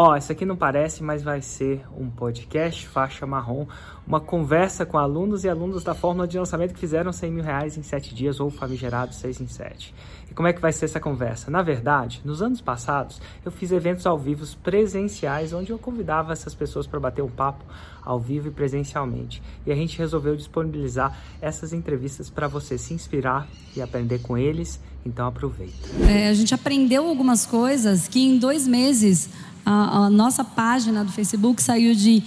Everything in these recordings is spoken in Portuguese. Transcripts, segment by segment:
Ó, oh, isso aqui não parece, mas vai ser um podcast faixa marrom, uma conversa com alunos e alunos da fórmula de lançamento que fizeram 100 mil reais em 7 dias ou famigerados 6 em 7. E como é que vai ser essa conversa? Na verdade, nos anos passados, eu fiz eventos ao vivo presenciais, onde eu convidava essas pessoas para bater um papo ao vivo e presencialmente. E a gente resolveu disponibilizar essas entrevistas para você se inspirar e aprender com eles. Então aproveita. É, a gente aprendeu algumas coisas que em dois meses a, a nossa página do Facebook saiu de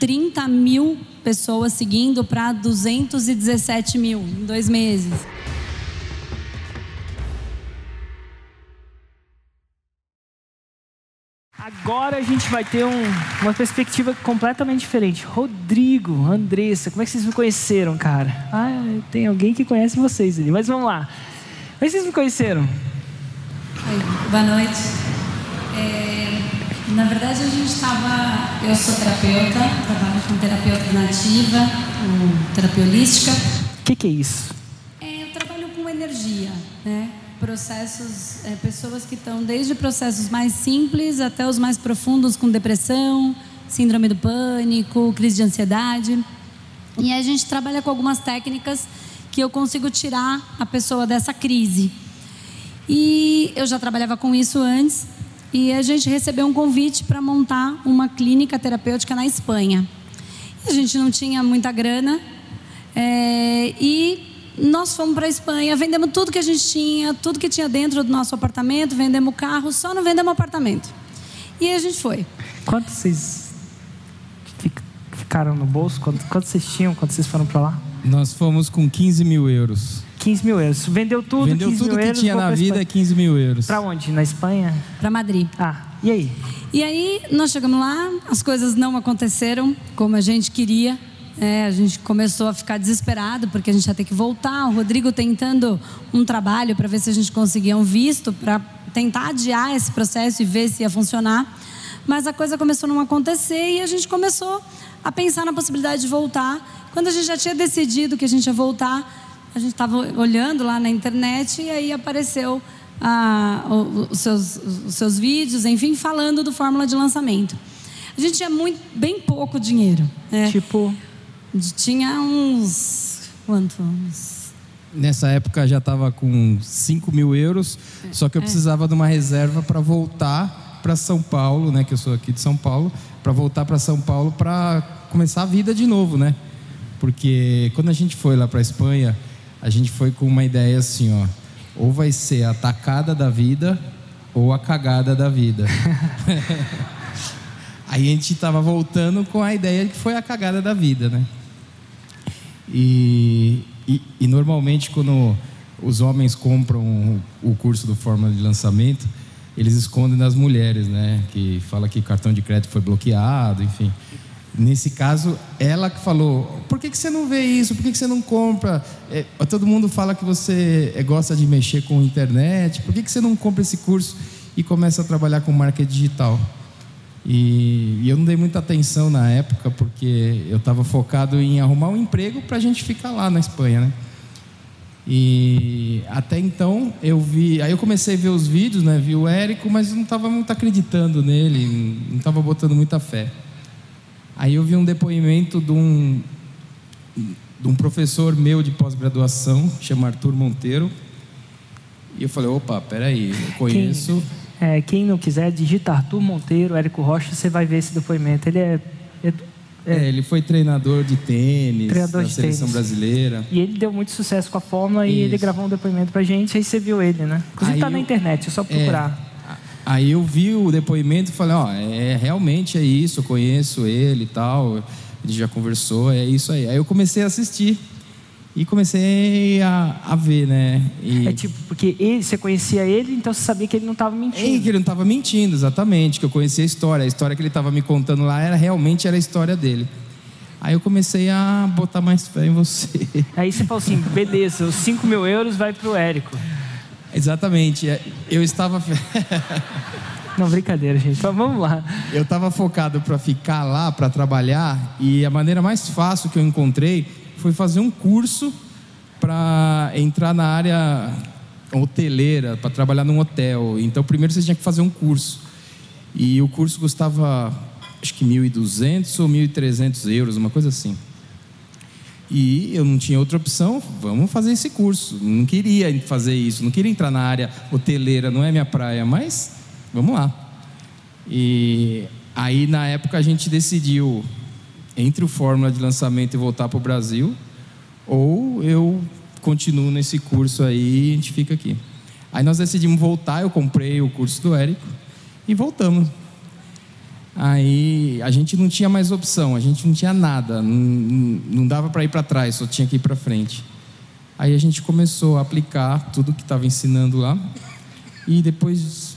30 mil pessoas seguindo para 217 mil em dois meses. Agora a gente vai ter um, uma perspectiva completamente diferente. Rodrigo, Andressa, como é que vocês me conheceram, cara? Ah, tem alguém que conhece vocês ali, mas vamos lá. Como é que vocês me conheceram? Oi, boa noite. É... Na verdade, a gente estava. Eu sou terapeuta, trabalho com terapia alternativa, com terapia holística. O que, que, é isso? É, eu trabalho com energia, né? Processos, é, pessoas que estão desde processos mais simples até os mais profundos, com depressão, síndrome do pânico, crise de ansiedade. E a gente trabalha com algumas técnicas que eu consigo tirar a pessoa dessa crise. E eu já trabalhava com isso antes, e a gente recebeu um convite para montar uma clínica terapêutica na Espanha. A gente não tinha muita grana é, e nós fomos para a Espanha, vendemos tudo que a gente tinha, tudo que tinha dentro do nosso apartamento, vendemos carro, só não vendemos apartamento. E aí a gente foi. Quanto vocês ficaram no bolso? Quanto, quanto vocês tinham quando vocês foram para lá? Nós fomos com 15 mil euros. 15 mil euros. Vendeu tudo, Vendeu 15 tudo mil que euros, tinha na vida, Espanha. 15 mil euros. Pra onde? Na Espanha? Para Madrid. Ah, e aí? E aí nós chegamos lá, as coisas não aconteceram como a gente queria. É, a gente começou a ficar desesperado porque a gente ia ter que voltar. O Rodrigo tentando um trabalho para ver se a gente conseguia um visto para tentar adiar esse processo e ver se ia funcionar. Mas a coisa começou a não acontecer e a gente começou a pensar na possibilidade de voltar. Quando a gente já tinha decidido que a gente ia voltar, a gente estava olhando lá na internet e aí apareceu ah, os, seus, os seus vídeos, enfim, falando do fórmula de lançamento. A gente tinha muito, bem pouco dinheiro. Né? Tipo. Tinha uns. Quanto? Uns Nessa época já estava com 5 mil euros, só que eu precisava de uma reserva para voltar para São Paulo, né? Que eu sou aqui de São Paulo, para voltar para São Paulo para começar a vida de novo, né? Porque quando a gente foi lá para a Espanha, a gente foi com uma ideia assim, ó, ou vai ser a tacada da vida ou a cagada da vida. Aí a gente estava voltando com a ideia que foi a cagada da vida, né? E, e, e, normalmente quando os homens compram o curso do Fórmula de Lançamento, eles escondem das mulheres, né? Que fala que o cartão de crédito foi bloqueado, enfim. Nesse caso, ela que falou: por que, que você não vê isso? Por que, que você não compra? É, todo mundo fala que você é, gosta de mexer com internet, por que, que você não compra esse curso e começa a trabalhar com marketing digital? E, e eu não dei muita atenção na época, porque eu estava focado em arrumar um emprego para a gente ficar lá na Espanha, né? E até então eu vi, aí eu comecei a ver os vídeos, né? Vi o Érico, mas não estava muito acreditando nele, não estava botando muita fé. Aí eu vi um depoimento de um, de um professor meu de pós-graduação, chama Arthur Monteiro. E eu falei, opa, peraí, eu conheço. Quem, é, quem não quiser, digita Arthur Monteiro, Érico Rocha, você vai ver esse depoimento. Ele é. é, é ele foi treinador de tênis treinador da de seleção tênis. brasileira. E ele deu muito sucesso com a fórmula Isso. e ele gravou um depoimento pra gente, aí você viu ele, né? Inclusive Aí tá na eu- internet, é só procurar. Aí eu vi o depoimento e falei, ó, é realmente é isso, eu conheço ele e tal, gente já conversou, é isso aí. Aí eu comecei a assistir e comecei a, a ver, né? E, É tipo, porque ele, você conhecia ele, então você sabia que ele não estava É, mentindo. que ele não estava mentindo, exatamente, que eu conhecia a história. A história que ele estava me contando lá era realmente era a história dele. Aí eu comecei a botar mais fé em você. Aí você falou assim, beleza, os 5 mil euros vai pro Érico. Exatamente. é, Eu estava Não, brincadeira, gente. Mas vamos lá. eu estava focado para ficar lá, para trabalhar, e a maneira mais fácil que eu encontrei foi fazer um curso para entrar na área hoteleira, para trabalhar num hotel. Então, primeiro você tinha que fazer um curso. E o curso custava, acho que 1.200 ou 1.300 euros, uma coisa assim. E eu não tinha outra opção, vamos fazer esse curso. Não queria fazer isso, não queria entrar na área hoteleira, não é minha praia, mas vamos lá. E aí, na época, a gente decidiu entre o Fórmula de lançamento e voltar para o Brasil, ou eu continuo nesse curso aí e a gente fica aqui. Aí nós decidimos voltar, eu comprei o curso do Érico e voltamos. Aí a gente não tinha mais opção, a gente não tinha nada, não, não dava para ir para trás, só tinha que ir para frente. Aí a gente começou a aplicar tudo que estava ensinando lá e depois,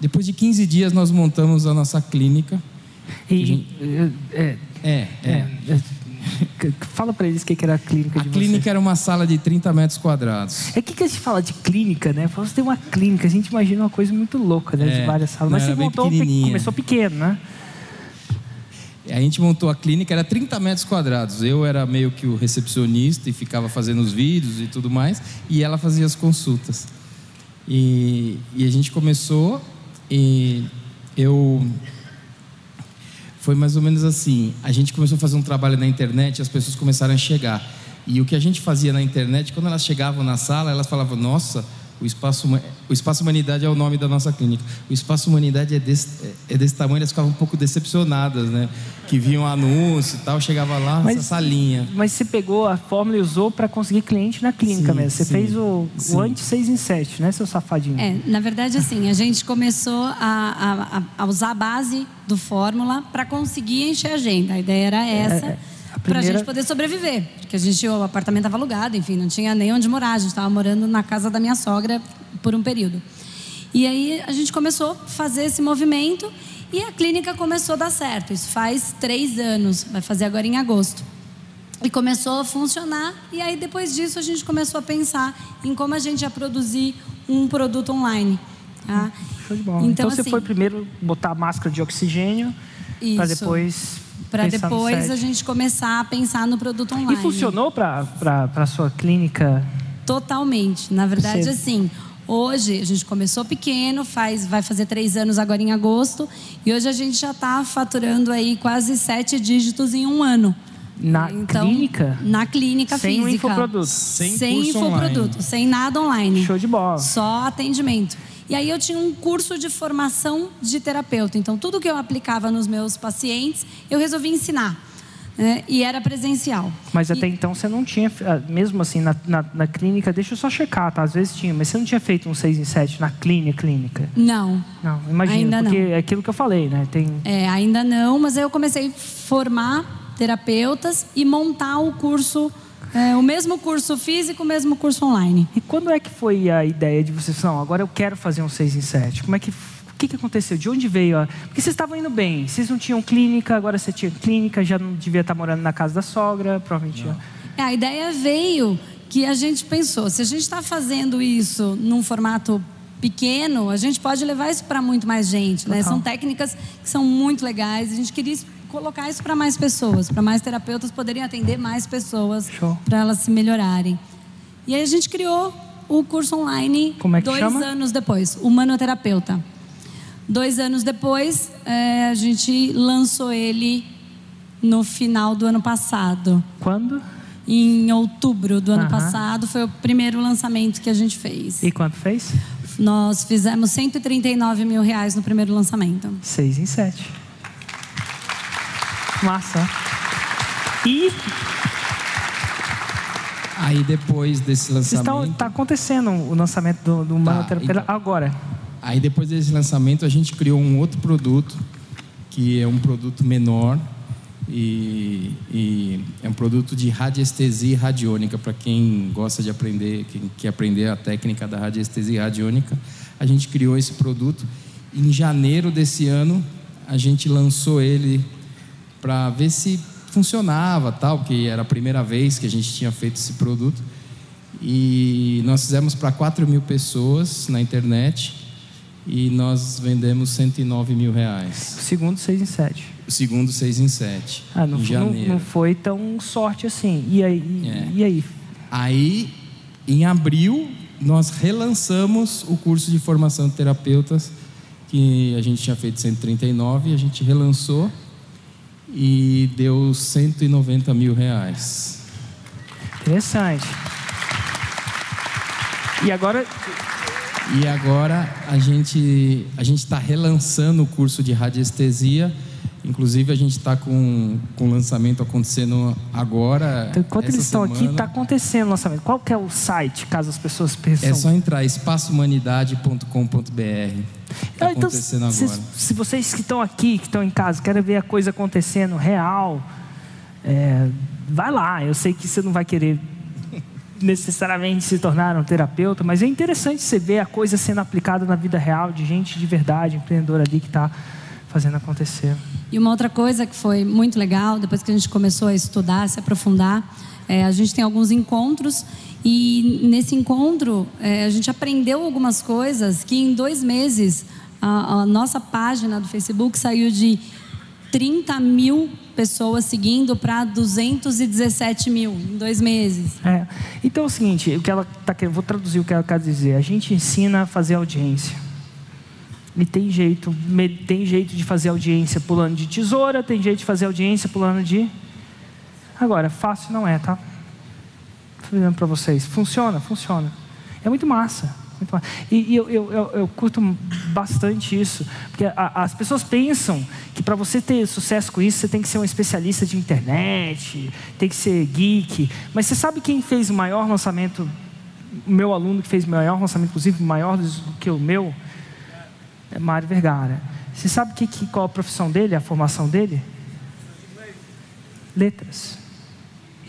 depois de 15 dias nós montamos a nossa clínica. E, gente... é, é, é, é. Fala para eles o que era a clínica a de A clínica era uma sala de 30 metros quadrados. É que, que a gente fala de clínica, né? Você tem uma clínica, a gente imagina uma coisa muito louca, né? É, de várias salas. Mas você montou, começou pequeno, né? A gente montou a clínica, era 30 metros quadrados. Eu era meio que o recepcionista e ficava fazendo os vídeos e tudo mais, e ela fazia as consultas. E, e a gente começou e eu foi mais ou menos assim. A gente começou a fazer um trabalho na internet, as pessoas começaram a chegar. E o que a gente fazia na internet, quando elas chegavam na sala, elas falavam: Nossa, o espaço, o espaço Humanidade é o nome da nossa clínica. O Espaço Humanidade é desse, é desse tamanho, elas ficavam um pouco decepcionadas, né? Que viam anúncio e tal, chegava lá mas, nessa salinha. Mas você pegou a fórmula e usou para conseguir cliente na clínica sim, mesmo. Você sim, fez o, o antes 6 em 7, né, seu safadinho? É, na verdade, assim, a gente começou a, a, a usar a base do fórmula para conseguir encher a agenda. A ideia era é, essa. É, é para a gente poder sobreviver. Porque a gente, o apartamento estava alugado, enfim, não tinha nem onde morar. A gente estava morando na casa da minha sogra por um período. E aí a gente começou a fazer esse movimento e a clínica começou a dar certo. Isso faz três anos, vai fazer agora em agosto. E começou a funcionar. E aí depois disso a gente começou a pensar em como a gente ia produzir um produto online. Tá? Show de bola. Então, então você assim, foi primeiro botar máscara de oxigênio para depois para depois a gente começar a pensar no produto online. E funcionou para a sua clínica? Totalmente. Na verdade, Você... assim, hoje a gente começou pequeno, faz, vai fazer três anos agora em agosto, e hoje a gente já está faturando aí quase sete dígitos em um ano. Na então, clínica? Na clínica sem física. Sem infoproduto. Sem, sem infoproduto, online. sem nada online. Show de bola. Só atendimento. E aí eu tinha um curso de formação de terapeuta. Então, tudo que eu aplicava nos meus pacientes, eu resolvi ensinar. Né? E era presencial. Mas até e... então você não tinha, ah, mesmo assim, na, na, na, clínica, deixa eu só checar, tá? Às vezes tinha, mas você não tinha feito um 6 em 7 na clínica, clínica? Não. Não, imagina, ainda porque não. é aquilo que eu falei, né? Tem... É, ainda não, mas aí eu comecei a formar terapeutas e montar o curso é, o mesmo curso físico, o mesmo curso online. E quando é que foi a ideia de vocês, não, agora eu quero fazer um 6 em 7? Como é que o que, que aconteceu? De onde veio? A... Porque vocês estavam indo bem, vocês não tinham clínica, agora você tinha clínica, já não devia estar morando na casa da sogra, provavelmente. É, a ideia veio que a gente pensou, se a gente está fazendo isso num formato pequeno, a gente pode levar isso para muito mais gente. Né? São técnicas que são muito legais, a gente queria colocar isso para mais pessoas, para mais terapeutas poderem atender mais pessoas, para elas se melhorarem. E aí a gente criou o curso online é dois chama? anos depois, Humanoterapeuta. Dois anos depois, é, a gente lançou ele no final do ano passado. Quando? Em outubro do ano passado, foi o primeiro lançamento que a gente fez. E quanto fez? Nós fizemos 139 mil reais no primeiro lançamento. Seis em sete. Massa. E aí depois desse lançamento, está acontecendo o lançamento do, do tá, então, agora. Aí depois desse lançamento a gente criou um outro produto que é um produto menor e, e é um produto de radiestesia radiônica para quem gosta de aprender, quem quer aprender a técnica da radiestesia radiônica. A gente criou esse produto. Em janeiro desse ano a gente lançou ele para ver se funcionava, tal, porque era a primeira vez que a gente tinha feito esse produto. E nós fizemos para 4 mil pessoas na internet e nós vendemos 109 mil reais. O segundo, 6 em 7. O segundo, 6 em 7. Ah, não, em foi, não, não, foi tão sorte assim. E aí? É. e aí? Aí, em abril, nós relançamos o curso de formação de terapeutas que a gente tinha feito 139, a gente relançou e deu 190 mil reais. Interessante. E agora e agora a gente a gente está relançando o curso de radiestesia. Inclusive a gente está com, com o lançamento acontecendo agora. Então, enquanto eles estão semana. aqui, está acontecendo o lançamento. Qual que é o site, caso as pessoas pensem? É só entrar espaçohumanidade.com.br. Ah, então, acontecendo se, agora. se vocês que estão aqui, que estão em casa, querem ver a coisa acontecendo real, é, vai lá. Eu sei que você não vai querer necessariamente se tornar um terapeuta, mas é interessante você ver a coisa sendo aplicada na vida real de gente de verdade, empreendedor ali que está fazendo acontecer. E uma outra coisa que foi muito legal, depois que a gente começou a estudar, se aprofundar, é, a gente tem alguns encontros e nesse encontro é, a gente aprendeu algumas coisas que em dois meses a, a nossa página do Facebook saiu de 30 mil pessoas seguindo para 217 mil em dois meses. É. Então é o seguinte, o que ela tá querendo, vou traduzir o que ela quer dizer. A gente ensina a fazer audiência. E tem jeito, tem jeito de fazer audiência pulando de tesoura, tem jeito de fazer audiência pulando de. Agora, fácil não é, tá? Falando para vocês, funciona, funciona. É muito massa. muito massa. E, e eu, eu, eu, eu curto bastante isso, porque a- as pessoas pensam que para você ter sucesso com isso, você tem que ser um especialista de internet, tem que ser geek. Mas você sabe quem fez o maior lançamento? O meu aluno que fez o maior lançamento, inclusive maior do que o meu, é Mário Vergara. Você sabe que, que, qual a profissão dele, a formação dele? Letras.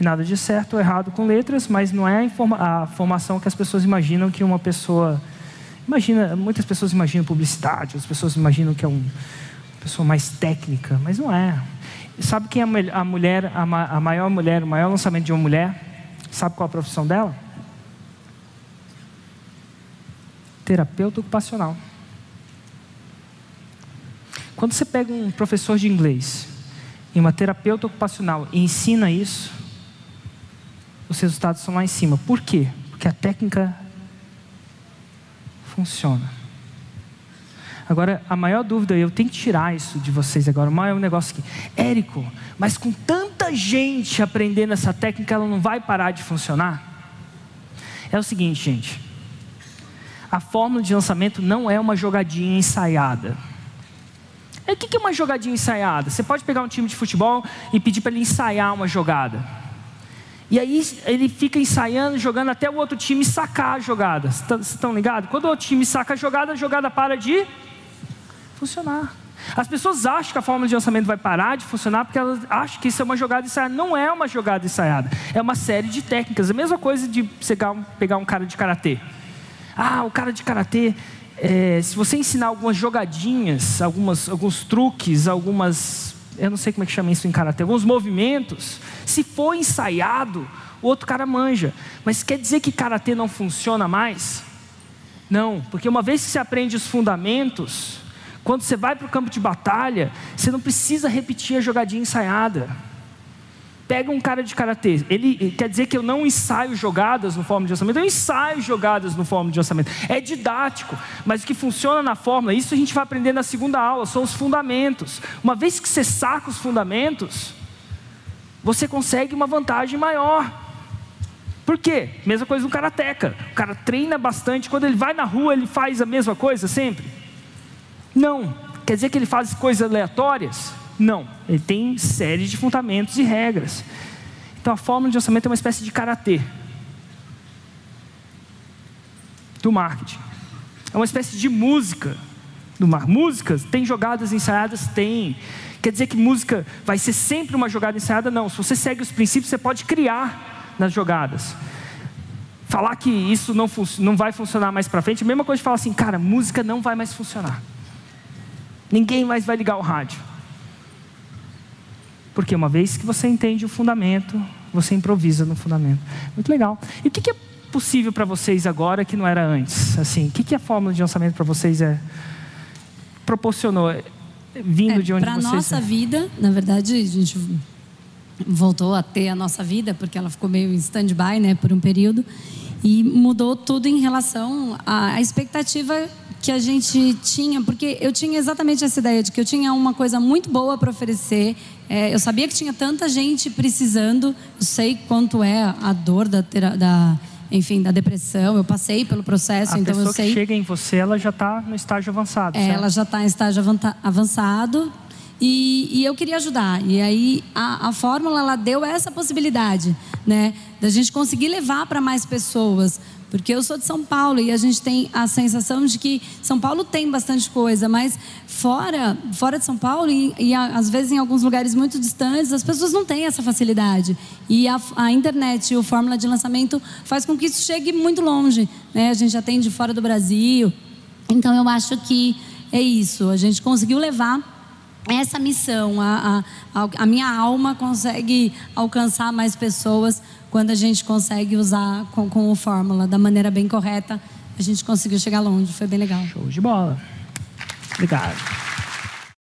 Nada de certo ou errado com letras, mas não é a, informa- a formação que as pessoas imaginam que uma pessoa. Imagina, muitas pessoas imaginam publicidade, as pessoas imaginam que é um, uma pessoa mais técnica, mas não é. Sabe quem é a mulher, a, ma- a maior mulher, o maior lançamento de uma mulher? Sabe qual a profissão dela? Terapeuta ocupacional. Quando você pega um professor de inglês e uma terapeuta ocupacional e ensina isso, os resultados são lá em cima. Por quê? Porque a técnica funciona. Agora, a maior dúvida, eu tenho que tirar isso de vocês agora, o maior negócio aqui. Érico, mas com tanta gente aprendendo essa técnica, ela não vai parar de funcionar? É o seguinte, gente. A fórmula de lançamento não é uma jogadinha ensaiada. É, O que que é uma jogadinha ensaiada? Você pode pegar um time de futebol e pedir para ele ensaiar uma jogada. E aí ele fica ensaiando, jogando até o outro time sacar a jogada. Vocês estão ligados? Quando o outro time saca a jogada, a jogada para de funcionar. As pessoas acham que a fórmula de lançamento vai parar de funcionar porque elas acham que isso é uma jogada ensaiada. Não é uma jogada ensaiada. É uma série de técnicas. A mesma coisa de pegar um- pegar um cara de karatê. Ah, o cara de karatê, é, se você ensinar algumas jogadinhas, algumas, alguns truques, algumas. Eu não sei como é que chama isso em karatê, alguns movimentos, se for ensaiado, o outro cara manja. Mas quer dizer que karatê não funciona mais? Não, porque uma vez que você aprende os fundamentos, quando você vai para o campo de batalha, você não precisa repetir a jogadinha ensaiada. Pega um cara de karatê, ele quer dizer que eu não ensaio jogadas no fórmula de orçamento, eu ensaio jogadas no fórmula de orçamento. É didático, mas o que funciona na fórmula, isso a gente vai aprender na segunda aula, são os fundamentos. Uma vez que você saca os fundamentos, você consegue uma vantagem maior. Por quê? Mesma coisa no karateca. O cara treina bastante, quando ele vai na rua, ele faz a mesma coisa sempre? Não. Quer dizer que ele faz coisas aleatórias? Não. Ele tem série de fundamentos e regras. Então a fórmula de orçamento é uma espécie de karatê do marketing. É uma espécie de música do mar. Músicas, tem jogadas ensaiadas? Tem. Quer dizer que música vai ser sempre uma jogada ensaiada? Não. Se você segue os princípios, você pode criar nas jogadas. Falar que isso não, não vai funcionar mais para frente, a mesma coisa de falar assim, cara, música não vai mais funcionar. Ninguém mais vai ligar o rádio. Porque uma vez que você entende o fundamento, você improvisa no fundamento. Muito legal. E o que é possível para vocês agora que não era antes? Assim, o que, a fórmula de lançamento para vocês é proporcionou é, vindo de onde para vocês nossa vida, na verdade, a gente voltou a ter a nossa vida porque ela ficou meio em stand-by, né, por um período, e mudou tudo em relação à expectativa que a gente tinha, porque eu tinha exatamente essa ideia de que eu tinha uma coisa muito boa para oferecer. É, eu sabia que tinha tanta gente precisando. Eu sei quanto é a dor da, da enfim, da depressão. Eu passei pelo processo, a então eu sei. A pessoa que chega em você, ela já está no estágio avançado. É, ela já está em estágio avançado. E, e, eu queria ajudar. E aí a, a fórmula ela deu essa possibilidade, né, da gente conseguir levar para mais pessoas. Porque eu sou de São Paulo e a gente tem a sensação de que São Paulo tem bastante coisa, mas fora, fora de São Paulo e, e às vezes em alguns lugares muito distantes, as pessoas não têm essa facilidade. E a, a internet o fórmula de lançamento faz com que isso chegue muito longe. Né? A gente atende fora do Brasil. Então eu acho que é isso. A gente conseguiu levar essa missão. A, a, a, minha alma consegue alcançar mais pessoas quando a gente consegue usar com, com o fórmula da maneira bem correta. A gente conseguiu chegar longe, foi bem legal. Show de bola. Obrigado.